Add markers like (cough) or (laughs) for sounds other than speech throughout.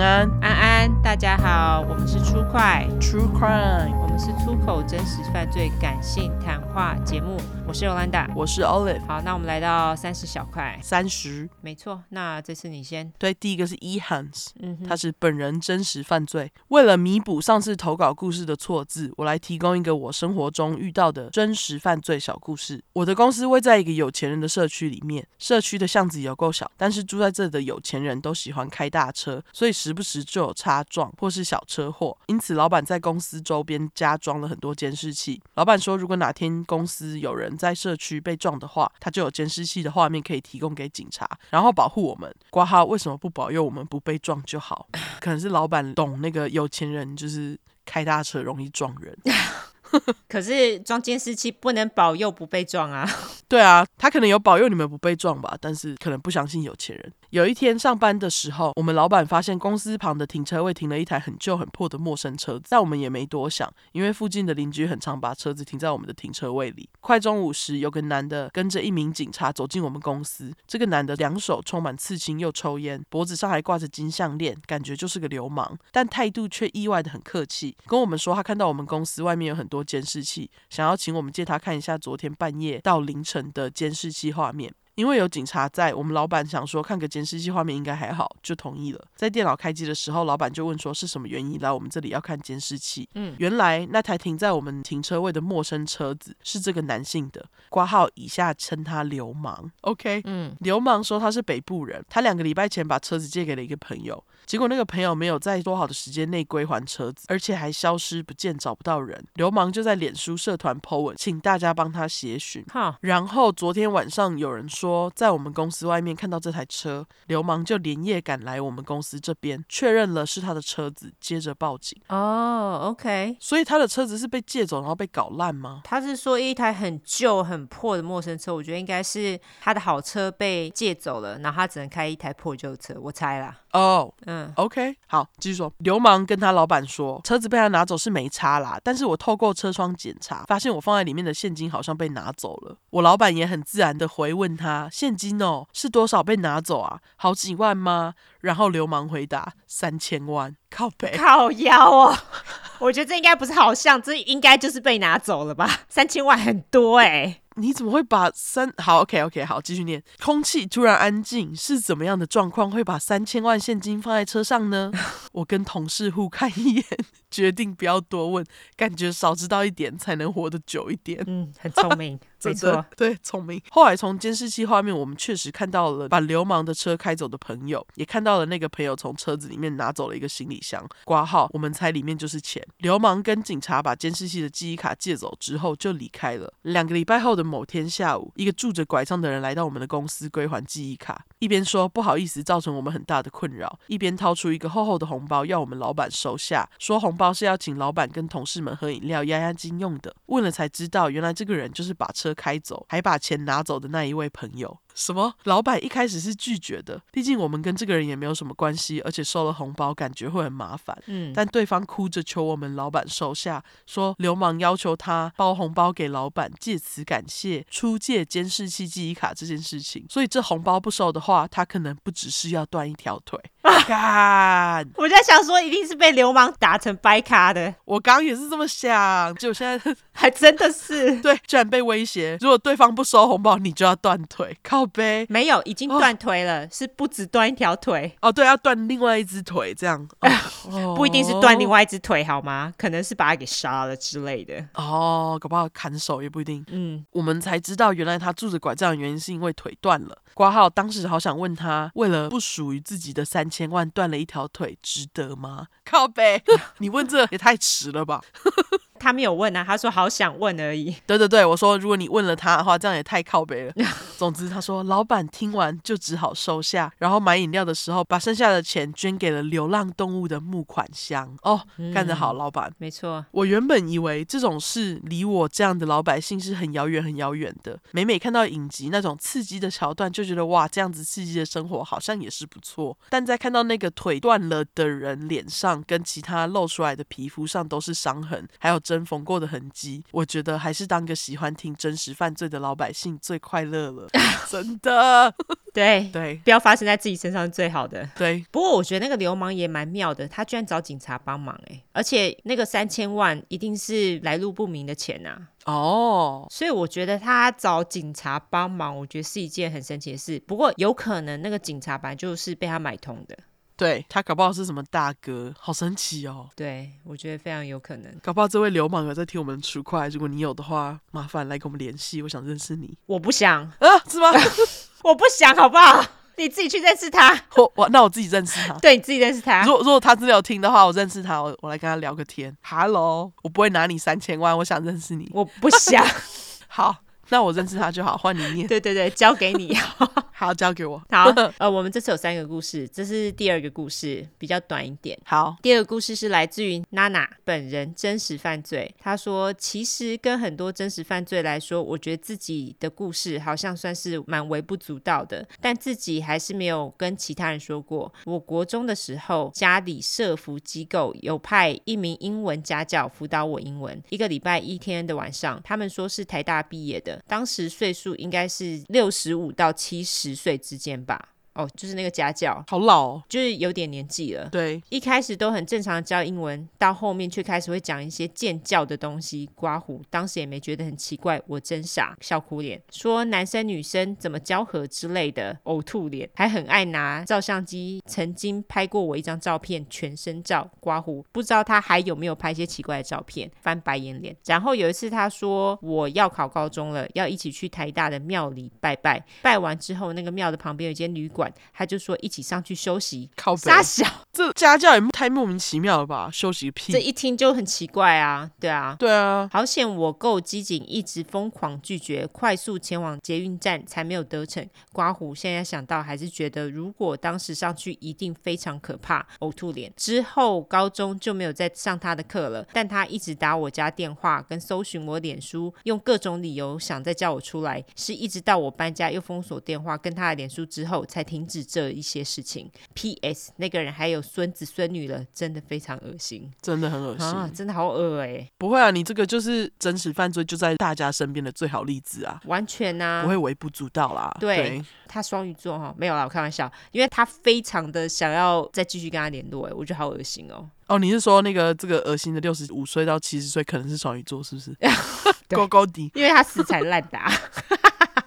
安安，安安，大家好，我们是出快 True Crime，我们是粗口真实犯罪感性谈话节目。我是 Yolanda，我是 Olive。好，那我们来到三十小块，三十，没错。那这次你先。对，第一个是 E Hans，嗯哼，他是本人真实犯罪。为了弥补上次投稿故事的错字，我来提供一个我生活中遇到的真实犯罪小故事。我的公司位在一个有钱人的社区里面，社区的巷子有够小，但是住在这里的有钱人都喜欢开大车，所以时不时就有擦撞或是小车祸。因此，老板在公司周边加装了很多监视器。老板说，如果哪天公司有人在社区被撞的话，他就有监视器的画面可以提供给警察，然后保护我们。括号为什么不保佑我们不被撞就好？(laughs) 可能是老板懂那个有钱人就是开大车容易撞人。(laughs) 可是装监视器不能保佑不被撞啊。(laughs) 对啊，他可能有保佑你们不被撞吧，但是可能不相信有钱人。有一天上班的时候，我们老板发现公司旁的停车位停了一台很旧很破的陌生车子，但我们也没多想，因为附近的邻居很常把车子停在我们的停车位里。快中午时，有个男的跟着一名警察走进我们公司，这个男的两手充满刺青又抽烟，脖子上还挂着金项链，感觉就是个流氓，但态度却意外的很客气，跟我们说他看到我们公司外面有很多监视器，想要请我们借他看一下昨天半夜到凌晨的监视器画面。因为有警察在，我们老板想说看个监视器画面应该还好，就同意了。在电脑开机的时候，老板就问说是什么原因来我们这里要看监视器？嗯，原来那台停在我们停车位的陌生车子是这个男性的，挂号以下称他流氓。OK，嗯，流氓说他是北部人，他两个礼拜前把车子借给了一个朋友，结果那个朋友没有在多好的时间内归还车子，而且还消失不见，找不到人。流氓就在脸书社团 po 文，请大家帮他协寻。哈，然后昨天晚上有人说。在我们公司外面看到这台车，流氓就连夜赶来我们公司这边，确认了是他的车子，接着报警。哦、oh，OK，所以他的车子是被借走，然后被搞烂吗？他是说一台很旧、很破的陌生车，我觉得应该是他的好车被借走了，然后他只能开一台破旧车，我猜啦。哦、oh，嗯，OK，好，继续说。流氓跟他老板说，车子被他拿走是没差啦，但是我透过车窗检查，发现我放在里面的现金好像被拿走了。我老板也很自然的回问他，现金哦，是多少被拿走啊？好几万吗？然后流氓回答三千万，靠北，靠腰哦。我觉得这应该不是好像，这应该就是被拿走了吧？三千万很多哎、欸。你怎么会把三好 OK OK 好继续念？空气突然安静，是怎么样的状况会把三千万现金放在车上呢？我跟同事互看一眼，(laughs) 决定不要多问，感觉少知道一点才能活得久一点。嗯，很聪明，(laughs) 没错，对，聪明。后来从监视器画面，我们确实看到了把流氓的车开走的朋友，也看到了那个朋友从车子里面拿走了一个行李箱，挂号，我们猜里面就是钱。流氓跟警察把监视器的记忆卡借走之后就离开了。两个礼拜后的。某天下午，一个拄着拐杖的人来到我们的公司归还记忆卡，一边说不好意思造成我们很大的困扰，一边掏出一个厚厚的红红包要我们老板收下，说红包是要请老板跟同事们喝饮料压压惊用的。问了才知道，原来这个人就是把车开走还把钱拿走的那一位朋友。什么？老板一开始是拒绝的，毕竟我们跟这个人也没有什么关系，而且收了红包感觉会很麻烦。嗯，但对方哭着求我们老板收下，说流氓要求他包红包给老板，借此感谢出借监视器记忆卡这件事情。所以这红包不收的话，他可能不只是要断一条腿。(laughs) 啊！我在想说，一定是被流氓打成掰卡的。我刚也是这么想，结果现在 (laughs) 还真的是 (laughs) 对，居然被威胁，如果对方不收红包，你就要断腿。靠。呗，没有，已经断腿了，哦，是不止断一条腿哦。对，要断另外一只腿，这样，(laughs) 哦，不一定是断另外一只腿，好吗？可能是把他给杀了之类的。哦，搞不好砍手也不一定。嗯，我们才知道，原来他拄着拐杖的原因是因为腿断了。挂号当时好想问他，为了不属于自己的三千万断了一条腿，值得吗？靠背，(laughs) 你问这也太迟了吧。(laughs) 他没有问啊，他说好想问而已。对对对，我说如果你问了他的话，这样也太靠北了。(laughs) 总之他说，老板听完就只好收下，然后买饮料的时候把剩下的钱捐给了流浪动物的募款箱。哦，干得好，老板。没错，我原本以为这种事离我这样的老百姓是很遥远很遥远的。每每看到影集那种刺激的桥段，就觉得哇，这样子刺激的生活好像也是不错。但在看到那个腿断了的人脸上跟其他露出来的皮肤上都是伤痕，还有。针缝过的痕迹。我觉得还是当个喜欢听真实犯罪的老百姓最快乐了，(laughs) 真的。(laughs) 对对，不要发生在自己身上是最好的。对，不过我觉得那个流氓也蛮妙的，他居然找警察帮忙哎，而且那个三千万一定是来路不明的钱呐、啊。哦，所以我觉得他找警察帮忙，我觉得是一件很神奇的事。不过有可能那个警察本来就是被他买通的。对，他搞不好是什么大哥，好神奇哦。对，我觉得非常有可能。搞不好这位流氓有在听我们出快，如果你有的话，麻烦来跟我们联系，我想认识你。我不想啊，是吗？(laughs) 我不想，好不好？你自己去认识他。(laughs) 我我那我自己认识他。对，你自己认识他。如果如果他真的有听的话，我认识他，我我来跟他聊个天。Hello，我不会拿你三千万，我想认识你。我不想。(laughs) 好。那我认识他就好，换你念。对对对，交给你。好，交给我。(laughs) 好，(laughs) 呃，我们这次有三个故事，这是第二个故事，比较短一点。好，第二个故事是来自于娜娜本人真实犯罪。她说，其实跟很多真实犯罪来说，我觉得自己的故事好像算是蛮微不足道的，但自己还是没有跟其他人说过。我国中的时候，家里社服机构有派一名英文家教辅导我英文，一个礼拜一天的晚上，他们说是台大毕业的。当时岁数应该是六十五到七十岁之间吧。哦，就是那个家教，好老哦，就是有点年纪了。对，一开始都很正常的教英文，到后面却开始会讲一些贱教的东西。刮胡，当时也没觉得很奇怪，我真傻，笑哭脸，说男生女生怎么交合之类的，呕吐脸，还很爱拿照相机，曾经拍过我一张照片，全身照。刮胡，不知道他还有没有拍一些奇怪的照片，翻白眼脸。然后有一次他说我要考高中了，要一起去台大的庙里拜拜，拜完之后那个庙的旁边有一间旅馆。他就说一起上去休息，靠，傻小，这家教也太莫名其妙了吧？休息个屁！这一听就很奇怪啊，对啊，对啊，好险我够机警，一直疯狂拒绝，快速前往捷运站，才没有得逞。刮胡，现在想到还是觉得，如果当时上去，一定非常可怕，呕吐脸。之后高中就没有再上他的课了，但他一直打我家电话，跟搜寻我脸书，用各种理由想再叫我出来，是一直到我搬家又封锁电话跟他的脸书之后才停止这一些事情。P.S. 那个人还有孙子孙女了，真的非常恶心，真的很恶心，啊、真的好恶哎！不会啊，你这个就是真实犯罪就在大家身边的最好例子啊，完全啊，不会微不足道啦。对，对他双鱼座哈，没有啦，我开玩笑，因为他非常的想要再继续跟他联络，哎，我觉得好恶心哦。哦，你是说那个这个恶心的六十五岁到七十岁可能是双鱼座，是不是？高高低，因为他死缠烂打。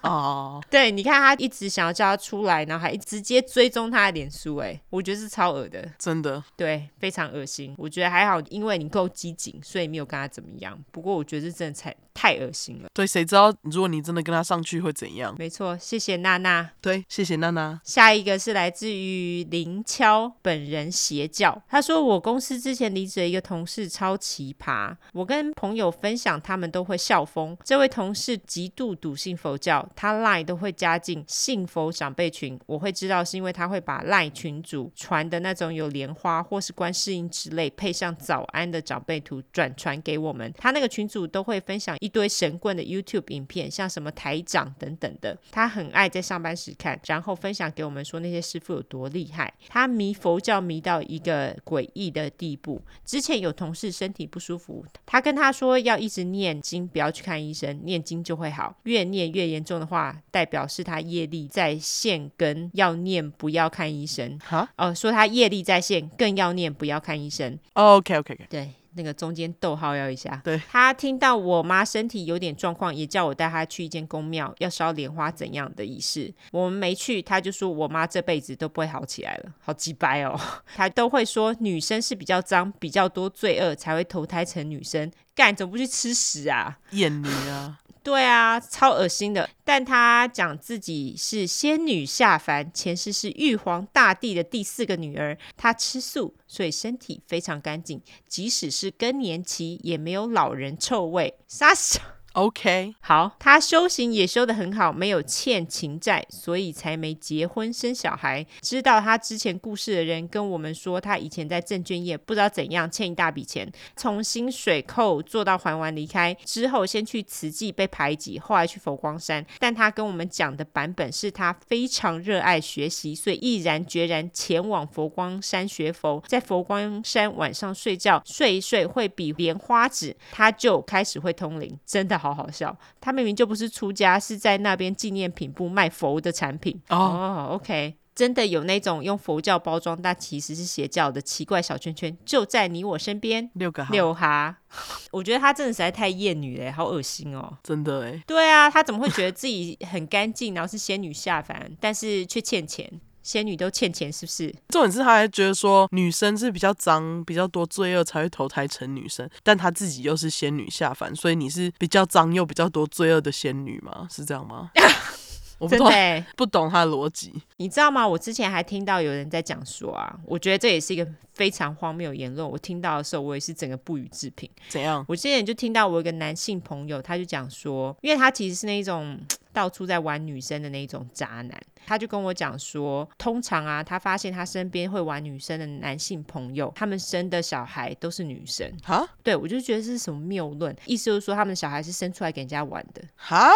哦，oh. (laughs) 对，你看他一直想要叫他出来，然后还直接追踪他的脸书，哎，我觉得是超恶的，真的，对，非常恶心。我觉得还好，因为你够机警，所以没有跟他怎么样。不过我觉得这真的太太恶心了。对，谁知道如果你真的跟他上去会怎样？没错，谢谢娜娜。对，谢谢娜娜。下一个是来自于林敲本人邪教，他说我公司之前离职的一个同事超奇葩，我跟朋友分享，他们都会笑疯。这位同事极度笃信佛教。他 lie 都会加进信佛长辈群，我会知道是因为他会把 lie 群主传的那种有莲花或是观世音之类配上早安的长辈图转传给我们。他那个群主都会分享一堆神棍的 YouTube 影片，像什么台长等等的。他很爱在上班时看，然后分享给我们说那些师傅有多厉害。他迷佛教迷到一个诡异的地步。之前有同事身体不舒服，他跟他说要一直念经，不要去看医生，念经就会好。越念越严重。的话代表是他业力在线，跟要念不要看医生。哈，哦，说他业力在线，更要念不要看医生。Oh, OK OK OK，对，那个中间逗号要一下。对，他听到我妈身体有点状况，也叫我带她去一间宫庙，要烧莲花怎样的仪式。我们没去，他就说我妈这辈子都不会好起来了，好鸡掰哦。他都会说女生是比较脏、比较多罪恶才会投胎成女生，干怎么不去吃屎啊？厌女啊！对啊，超恶心的。但他讲自己是仙女下凡，前世是玉皇大帝的第四个女儿。他吃素，所以身体非常干净，即使是更年期也没有老人臭味。杀小，OK，好，他修行也修得很好，没有欠情债，所以才没结婚生小孩。知道他之前故事的人跟我们说，他以前在证券业不知道怎样欠一大笔钱，从薪水扣做到还完离开之后，先去慈济被排挤，后来去佛光山。但他跟我们讲的版本是他非常热爱学习，所以毅然决然前往佛光山学佛，在佛光山晚上睡觉，睡一睡会比莲花指，他就开始会通灵，真的好好笑。他明明就不是出家，是在那边纪念品部卖佛的产品。哦、oh.，OK。真的有那种用佛教包装，但其实是邪教的奇怪小圈圈，就在你我身边。六个，六哈，(laughs) 我觉得他真的实在太厌女了，好恶心哦！真的哎，对啊，他怎么会觉得自己很干净，然后是仙女下凡，但是却欠钱？仙女都欠钱是不是？重点是他还觉得说女生是比较脏、比较多罪恶才会投胎成女生，但他自己又是仙女下凡，所以你是比较脏又比较多罪恶的仙女吗？是这样吗？(laughs) 我不懂，真的 (laughs) 不懂他的逻辑，你知道吗？我之前还听到有人在讲说啊，我觉得这也是一个非常荒谬的言论。我听到的时候，我也是整个不予置评。怎样？我之前就听到我有一个男性朋友，他就讲说，因为他其实是那种 (tsk) 到处在玩女生的那种渣男，他就跟我讲说，通常啊，他发现他身边会玩女生的男性朋友，他们生的小孩都是女生。哈？对，我就觉得这是什么谬论？意思就是说，他们的小孩是生出来给人家玩的。哈？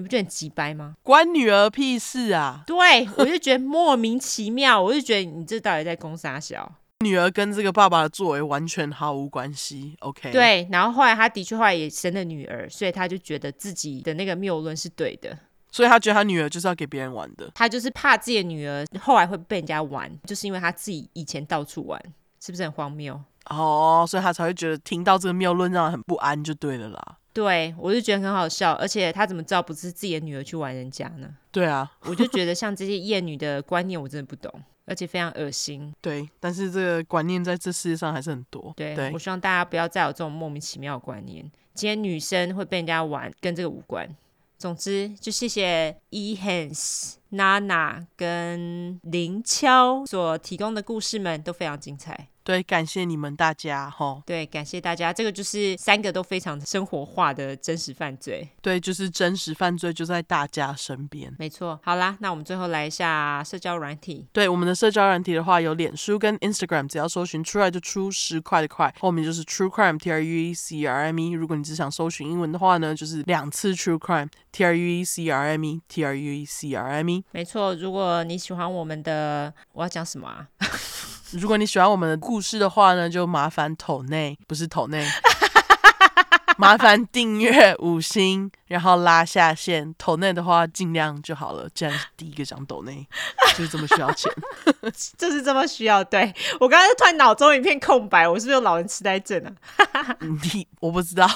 你不觉得很急掰吗？关女儿屁事啊！对，我就觉得莫名其妙，我就觉得你这到底在攻啥小？女儿跟这个爸爸的作为完全毫无关系。OK，对，然后后来他的确后来也生了女儿，所以他就觉得自己的那个谬论是对的，所以他觉得他女儿就是要给别人玩的，他就是怕自己的女儿后来会被人家玩，就是因为他自己以前到处玩，是不是很荒谬？哦，所以他才会觉得听到这个谬论让人很不安，就对了啦。对，我就觉得很好笑，而且他怎么知道不是自己的女儿去玩人家呢？对啊，我就觉得 (laughs) 像这些厌女的观念，我真的不懂，而且非常恶心。对，但是这个观念在这世界上还是很多。对，对，我希望大家不要再有这种莫名其妙的观念。今天女生会被人家玩，跟这个无关。总之，就谢谢 Ehans、Nana 跟林敲所提供的故事们，都非常精彩。对，感谢你们大家哈。对，感谢大家。这个就是三个都非常生活化的真实犯罪。对，就是真实犯罪就在大家身边。没错。好啦，那我们最后来一下社交软体。对，我们的社交软体的话有脸书跟 Instagram，只要搜寻出来就出十块的块，后面就是 True Crime T R U E C R M E。如果你只想搜寻英文的话呢，就是两次 True Crime T R U E C R M E T R U E C R M E。没错，如果你喜欢我们的，我要讲什么啊？如果你喜欢我们的故事的话呢，就麻烦桶内，不是桶内。麻烦订阅五星，然后拉下线。抖内的话尽量就好了。既然是第一个讲抖内，(laughs) 就是这么需要钱，(laughs) 就是这么需要。对，我刚刚突然脑中一片空白，我是不是有老人痴呆症啊？(laughs) 你我不知道，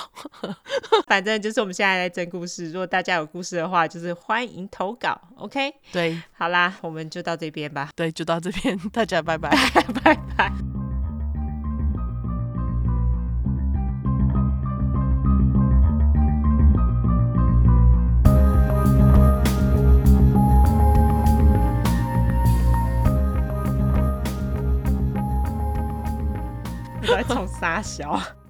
反正就是我们现在在征故事。如果大家有故事的话，就是欢迎投稿。OK，对，好啦，我们就到这边吧。对，就到这边，大家拜拜，拜拜。大小。